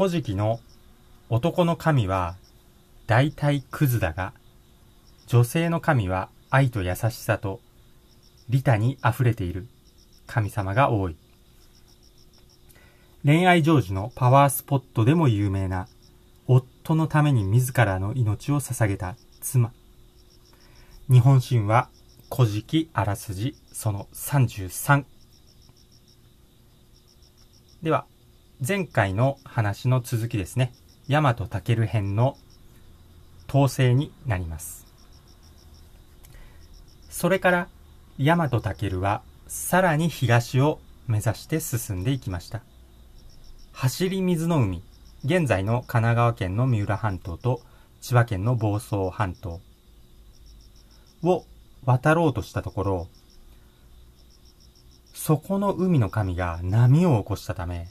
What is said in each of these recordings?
古事記の男の神は大体クズだが、女性の神は愛と優しさと利他に溢れている神様が多い。恋愛成就のパワースポットでも有名な夫のために自らの命を捧げた妻。日本神話古事記あらすじその33。では、前回の話の続きですね。大和武編の統制になります。それから、大和武はさらに東を目指して進んでいきました。走り水の海、現在の神奈川県の三浦半島と千葉県の房総半島を渡ろうとしたところ、そこの海の神が波を起こしたため、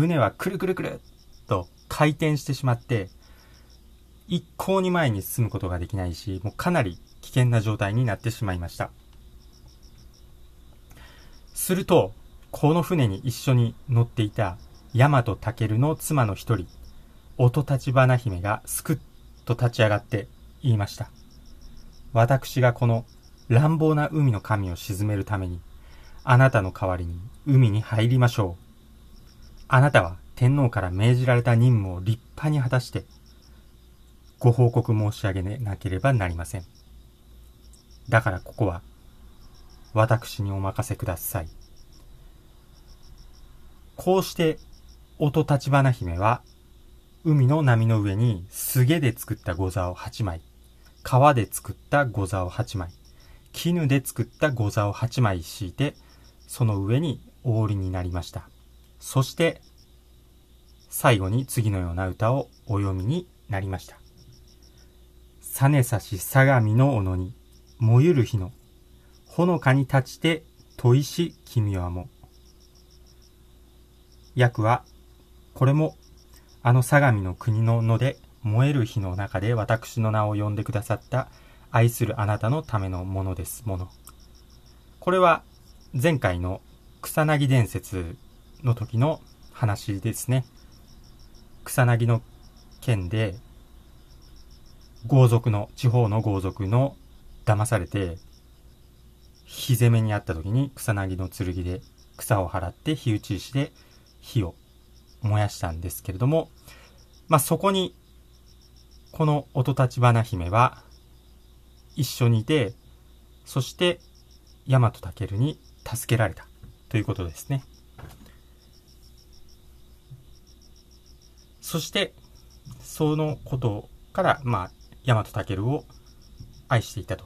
船はくるくるくるっと回転してしまって、一向に前に進むことができないし、もうかなり危険な状態になってしまいました。すると、この船に一緒に乗っていた大和武の妻の一人、音立花姫がすくっと立ち上がって言いました。私がこの乱暴な海の神を沈めるために、あなたの代わりに海に入りましょう。あなたは天皇から命じられた任務を立派に果たして、ご報告申し上げなければなりません。だからここは、私にお任せください。こうして音立花姫は、海の波の上にすげで作った御座を8枚、川で作った御座を8枚、絹で作った御座を8枚敷いて、その上にお降りになりました。そして、最後に次のような歌をお読みになりました。さねさし相模の斧に、燃ゆる日の、ほのかに立ちて、問いし君はも。訳は、これも、あの相模の国の野で燃える日の中で私の名を呼んでくださった愛するあなたのためのものです、もの。これは前回の草薙伝説の時の話ですね。草薙の件で、豪族の、地方の豪族の騙されて、火攻めにあった時に草薙の剣で草を払って火打ち石で火を燃やしたんですけれども、まあ、そこに、この音立花姫は、一緒にいて、そして、大和武に助けられたということですね。そして、そのことから、まあ、大和健を愛していたと。